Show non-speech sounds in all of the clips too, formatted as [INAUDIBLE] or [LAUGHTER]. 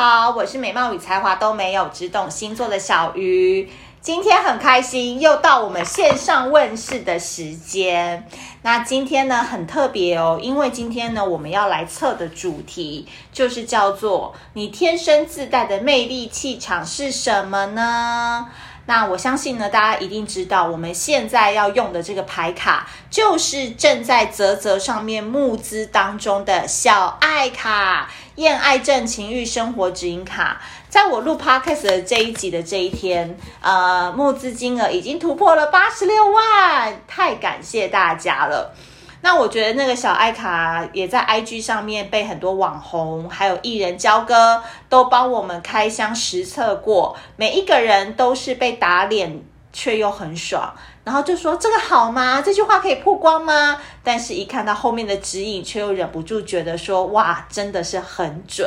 好，我是美貌与才华都没有，只懂星座的小鱼。今天很开心，又到我们线上问世的时间。那今天呢，很特别哦，因为今天呢，我们要来测的主题就是叫做“你天生自带的魅力气场是什么呢？”那我相信呢，大家一定知道，我们现在要用的这个牌卡，就是正在泽泽上面募资当中的小爱卡，艳爱症情欲生活指引卡。在我录 podcast 的这一集的这一天，呃，募资金额已经突破了八十六万，太感谢大家了。那我觉得那个小爱卡也在 IG 上面被很多网红还有艺人交哥都帮我们开箱实测过，每一个人都是被打脸却又很爽，然后就说这个好吗？这句话可以曝光吗？但是一看到后面的指引，却又忍不住觉得说哇，真的是很准。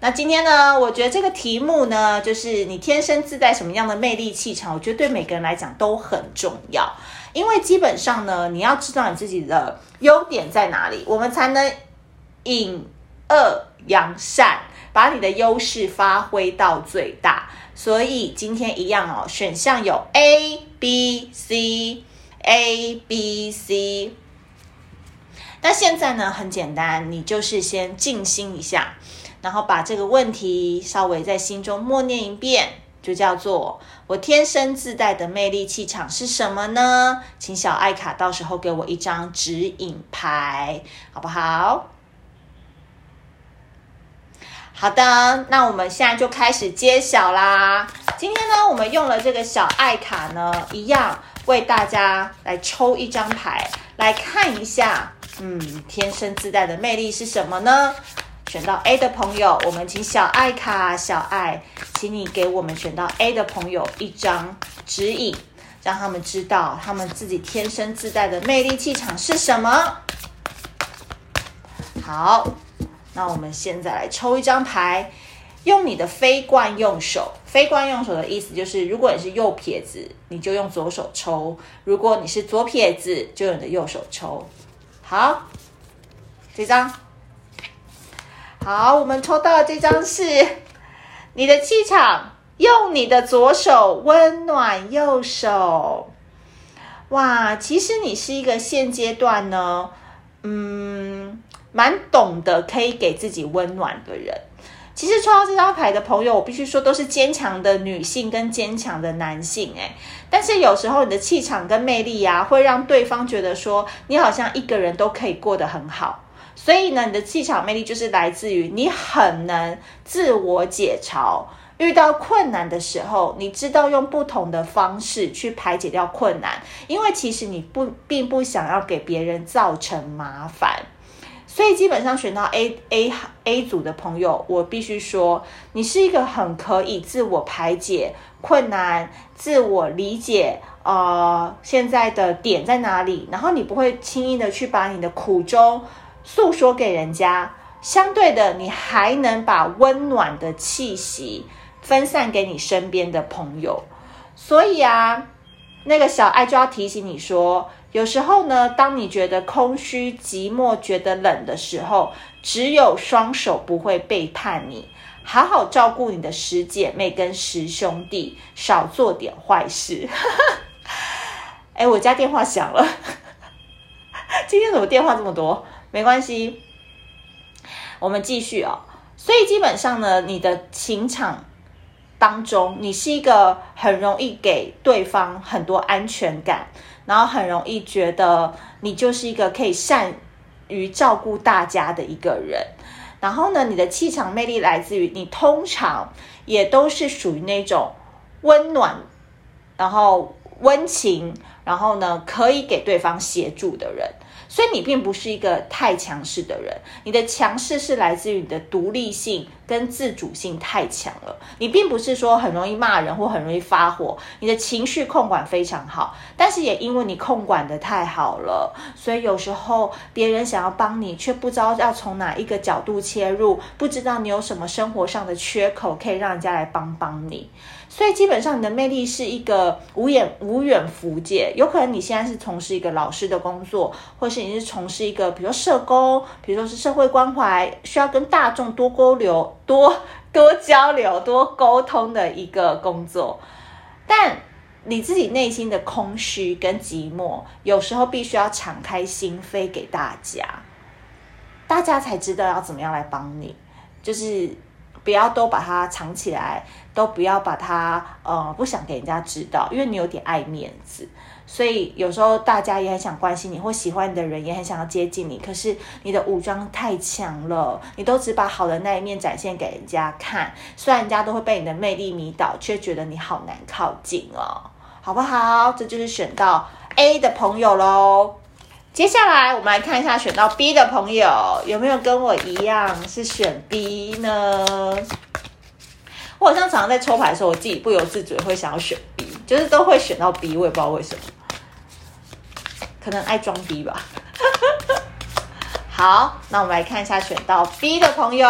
那今天呢，我觉得这个题目呢，就是你天生自带什么样的魅力气场，我觉得对每个人来讲都很重要。因为基本上呢，你要知道你自己的优点在哪里，我们才能引恶扬善，把你的优势发挥到最大。所以今天一样哦，选项有 A、B、C、A、B、C。那现在呢，很简单，你就是先静心一下，然后把这个问题稍微在心中默念一遍。就叫做我天生自带的魅力气场是什么呢？请小爱卡到时候给我一张指引牌，好不好？好的，那我们现在就开始揭晓啦。今天呢，我们用了这个小爱卡呢，一样为大家来抽一张牌，来看一下，嗯，天生自带的魅力是什么呢？选到 A 的朋友，我们请小爱卡小爱，请你给我们选到 A 的朋友一张指引，让他们知道他们自己天生自带的魅力气场是什么。好，那我们现在来抽一张牌，用你的非惯用手。非惯用手的意思就是，如果你是右撇子，你就用左手抽；如果你是左撇子，就用你的右手抽。好，这张。好，我们抽到的这张是你的气场，用你的左手温暖右手。哇，其实你是一个现阶段呢，嗯，蛮懂得可以给自己温暖的人。其实抽到这张牌的朋友，我必须说都是坚强的女性跟坚强的男性，诶，但是有时候你的气场跟魅力呀，会让对方觉得说你好像一个人都可以过得很好。所以呢，你的气场魅力就是来自于你很能自我解嘲，遇到困难的时候，你知道用不同的方式去排解掉困难，因为其实你不并不想要给别人造成麻烦。所以基本上选到 A A A 组的朋友，我必须说，你是一个很可以自我排解困难、自我理解，呃，现在的点在哪里，然后你不会轻易的去把你的苦衷。诉说给人家，相对的，你还能把温暖的气息分散给你身边的朋友。所以啊，那个小爱就要提醒你说，有时候呢，当你觉得空虚、寂寞、觉得冷的时候，只有双手不会背叛你。好好照顾你的十姐妹跟十兄弟，少做点坏事。[LAUGHS] 哎，我家电话响了，[LAUGHS] 今天怎么电话这么多？没关系，我们继续哦。所以基本上呢，你的情场当中，你是一个很容易给对方很多安全感，然后很容易觉得你就是一个可以善于照顾大家的一个人。然后呢，你的气场魅力来自于你通常也都是属于那种温暖，然后温情，然后呢可以给对方协助的人。所以你并不是一个太强势的人，你的强势是来自于你的独立性跟自主性太强了。你并不是说很容易骂人或很容易发火，你的情绪控管非常好，但是也因为你控管得太好了，所以有时候别人想要帮你，却不知道要从哪一个角度切入，不知道你有什么生活上的缺口可以让人家来帮帮你。所以基本上你的魅力是一个无远无远弗届，有可能你现在是从事一个老师的工作，或是你是从事一个比如社工，比如说是社会关怀，需要跟大众多沟流、多多交流、多沟通的一个工作，但你自己内心的空虚跟寂寞，有时候必须要敞开心扉给大家，大家才知道要怎么样来帮你，就是不要都把它藏起来，都不要把它呃不想给人家知道，因为你有点爱面子。所以有时候大家也很想关心你，或喜欢你的人也很想要接近你，可是你的武装太强了，你都只把好的那一面展现给人家看，虽然人家都会被你的魅力迷倒，却觉得你好难靠近哦，好不好？这就是选到 A 的朋友喽。接下来我们来看一下选到 B 的朋友有没有跟我一样是选 B 呢？我好像常常在抽牌的时候，我自己不由自主会想要选 B，就是都会选到 B，我也不知道为什么。可能爱装逼吧。[LAUGHS] 好，那我们来看一下选到 B 的朋友，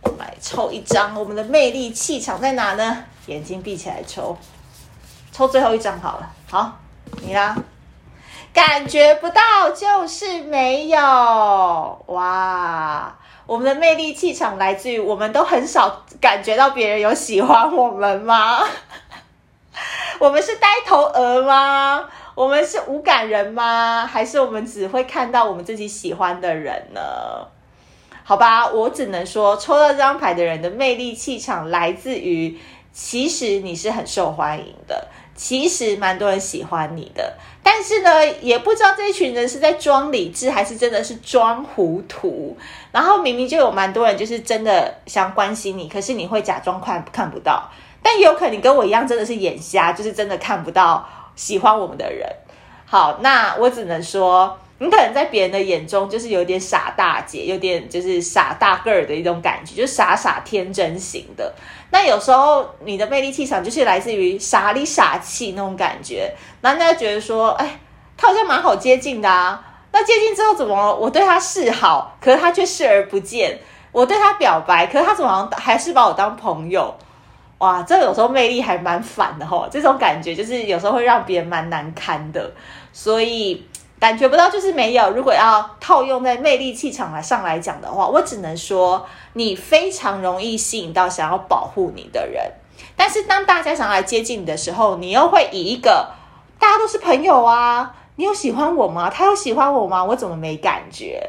我们来抽一张，我们的魅力气场在哪呢？眼睛闭起来抽，抽最后一张好了。好，你啦，感觉不到就是没有。哇，我们的魅力气场来自于我们都很少感觉到别人有喜欢我们吗？[LAUGHS] 我们是呆头鹅吗？我们是无感人吗？还是我们只会看到我们自己喜欢的人呢？好吧，我只能说，抽到这张牌的人的魅力气场来自于，其实你是很受欢迎的，其实蛮多人喜欢你的，但是呢，也不知道这一群人是在装理智，还是真的是装糊涂。然后明明就有蛮多人就是真的想关心你，可是你会假装看看不到，但有可能你跟我一样，真的是眼瞎，就是真的看不到。喜欢我们的人，好，那我只能说，你可能在别人的眼中就是有点傻大姐，有点就是傻大个儿的一种感觉，就是傻傻天真型的。那有时候你的魅力气场就是来自于傻里傻气那种感觉，那人家觉得说，哎，他好像蛮好接近的啊。那接近之后怎么，我对他示好，可是他却视而不见；我对他表白，可是他怎么还是把我当朋友？哇，这有时候魅力还蛮反的吼，这种感觉就是有时候会让别人蛮难堪的，所以感觉不到就是没有。如果要套用在魅力气场来上来讲的话，我只能说你非常容易吸引到想要保护你的人，但是当大家想要来接近你的时候，你又会以一个大家都是朋友啊，你有喜欢我吗？他有喜欢我吗？我怎么没感觉？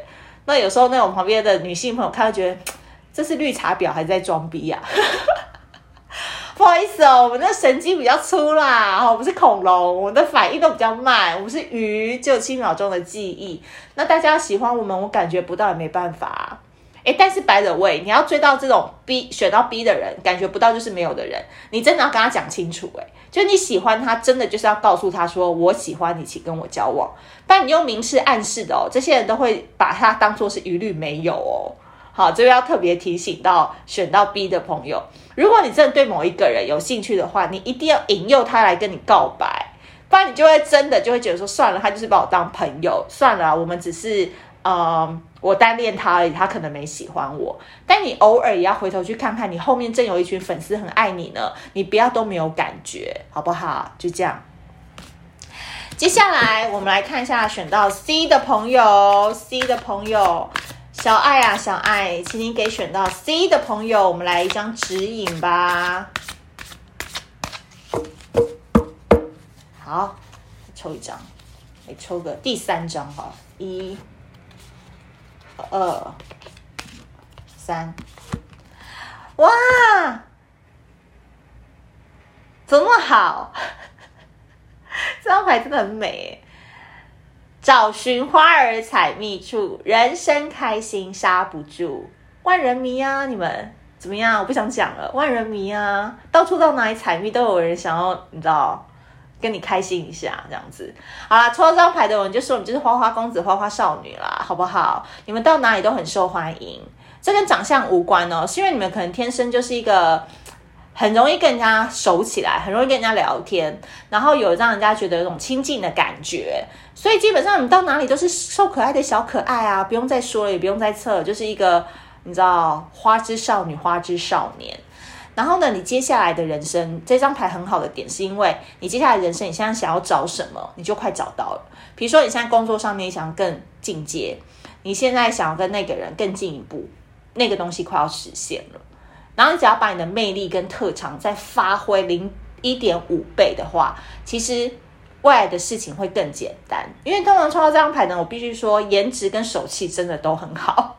那有时候那种旁边的女性朋友看到觉得这是绿茶婊还在装逼呀、啊？不好意思哦，我们的神经比较粗啦，我们是恐龙，我们的反应都比较慢，我们是鱼，只有七秒钟的记忆。那大家喜欢我们，我感觉不到也没办法。诶，但是 by the way，你要追到这种 B 选到 B 的人，感觉不到就是没有的人，你真的要跟他讲清楚。诶，就你喜欢他，真的就是要告诉他说我喜欢你，请跟我交往。但你用明示暗示的哦，这些人都会把他当做是一律没有哦。好，这个要特别提醒到选到 B 的朋友，如果你真的对某一个人有兴趣的话，你一定要引诱他来跟你告白，不然你就会真的就会觉得说，算了，他就是把我当朋友，算了，我们只是，嗯，我单恋他而已，他可能没喜欢我。但你偶尔也要回头去看看，你后面正有一群粉丝很爱你呢，你不要都没有感觉，好不好？就这样。接下来我们来看一下选到 C 的朋友，C 的朋友。小爱啊，小爱，请你给选到 C 的朋友，我们来一张指引吧。好，抽一张，来抽个第三张哈，一、二、三，哇，怎么那么好？[LAUGHS] 这张牌真的很美。找寻花儿采蜜处，人生开心刹不住。万人迷啊，你们怎么样？我不想讲了。万人迷啊，到处到哪里采蜜都有人想要，你知道，跟你开心一下这样子。好啦，抽到这张牌的人就说你就是花花公子、花花少女啦，好不好？你们到哪里都很受欢迎，这跟长相无关哦，是因为你们可能天生就是一个。很容易跟人家熟起来，很容易跟人家聊天，然后有让人家觉得有种亲近的感觉，所以基本上你到哪里都是瘦可爱的小可爱啊，不用再说了，也不用再测，就是一个你知道花之少女、花之少年。然后呢，你接下来的人生这张牌很好的点，是因为你接下来人生，你现在想要找什么，你就快找到了。比如说你现在工作上面想要更进阶，你现在想要跟那个人更进一步，那个东西快要实现了。然后你只要把你的魅力跟特长再发挥零一点五倍的话，其实未来的事情会更简单。因为通常抽到这张牌呢，我必须说颜值跟手气真的都很好。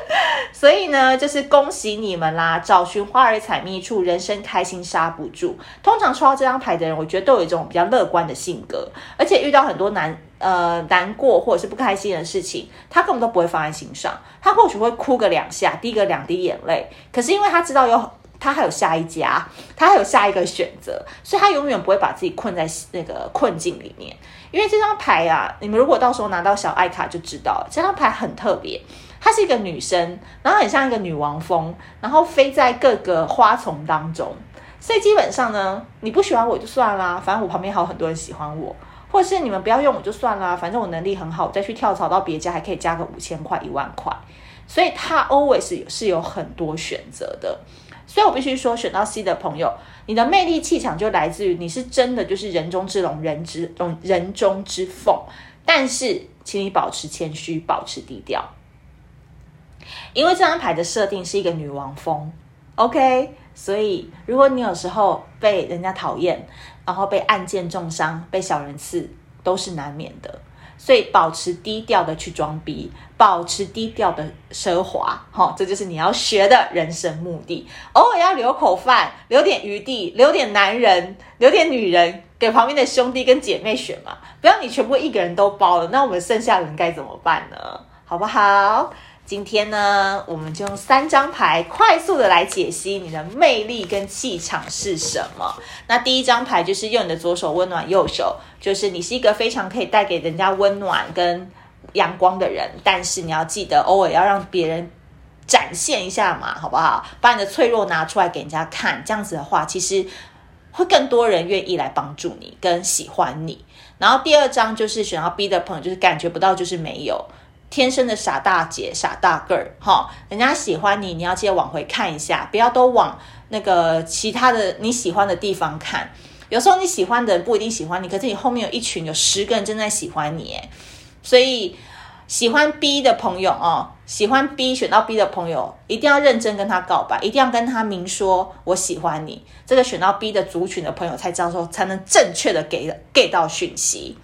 [LAUGHS] 所以呢，就是恭喜你们啦！找寻花儿采蜜处，人生开心刹不住。通常抽到这张牌的人，我觉得都有一种比较乐观的性格，而且遇到很多难呃难过或者是不开心的事情，他根本都不会放在心上。他或许会哭个两下，滴个两滴眼泪，可是因为他知道有他还有下一家，他还有下一个选择，所以他永远不会把自己困在那个困境里面。因为这张牌啊，你们如果到时候拿到小爱卡就知道了，这张牌很特别。她是一个女生，然后很像一个女王蜂，然后飞在各个花丛当中。所以基本上呢，你不喜欢我就算啦，反正我旁边还有很多人喜欢我，或是你们不要用我就算啦，反正我能力很好，我再去跳槽到别家还可以加个五千块、一万块。所以他 always 是有很多选择的。所以我必须说，选到 C 的朋友，你的魅力气场就来自于你是真的就是人中之龙，人之龙，人中之凤。但是，请你保持谦虚，保持低调。因为这张牌的设定是一个女王风，OK，所以如果你有时候被人家讨厌，然后被暗箭中伤，被小人刺，都是难免的。所以保持低调的去装逼，保持低调的奢华，哈，这就是你要学的人生目的。偶尔要留口饭，留点余地，留点男人，留点女人给旁边的兄弟跟姐妹选嘛，不要你全部一个人都包了，那我们剩下的人该怎么办呢？好不好？今天呢，我们就用三张牌快速的来解析你的魅力跟气场是什么。那第一张牌就是用你的左手温暖右手，就是你是一个非常可以带给人家温暖跟阳光的人，但是你要记得偶尔要让别人展现一下嘛，好不好？把你的脆弱拿出来给人家看，这样子的话，其实会更多人愿意来帮助你跟喜欢你。然后第二张就是选到 B 的朋友，就是感觉不到就是没有。天生的傻大姐、傻大个儿，哈，人家喜欢你，你要记得往回看一下，不要都往那个其他的你喜欢的地方看。有时候你喜欢的人不一定喜欢你，可是你后面有一群有十个人正在喜欢你，哎，所以喜欢 B 的朋友哦，喜欢 B 选到 B 的朋友，一定要认真跟他告白，一定要跟他明说我喜欢你。这个选到 B 的族群的朋友才知道说，才能正确的给给到讯息。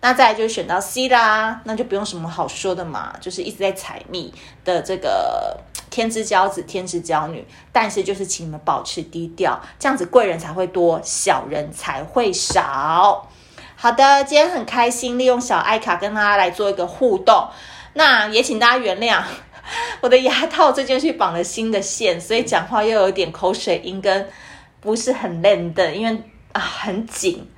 那再来就是选到 C 啦，那就不用什么好说的嘛，就是一直在采蜜的这个天之骄子、天之骄女。但是就是请你们保持低调，这样子贵人才会多，小人才会少。好的，今天很开心利用小爱卡跟大家来做一个互动，那也请大家原谅 [LAUGHS] 我的牙套最近去绑了新的线，所以讲话又有点口水音跟不是很嫩的，因为啊很紧。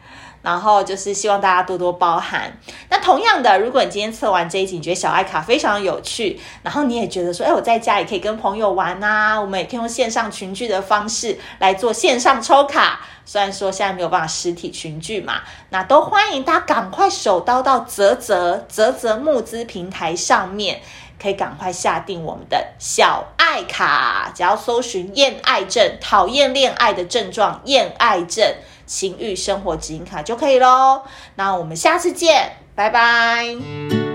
然后就是希望大家多多包涵。那同样的，如果你今天测完这一集，你觉得小爱卡非常有趣，然后你也觉得说，哎，我在家也可以跟朋友玩啊，我们也可以用线上群聚的方式来做线上抽卡。虽然说现在没有办法实体群聚嘛，那都欢迎大家赶快手刀到泽泽泽泽募资平台上面，可以赶快下定我们的小爱卡，只要搜寻厌爱症，讨厌恋爱的症状，厌爱症。情欲生活指引卡就可以喽。那我们下次见，拜拜。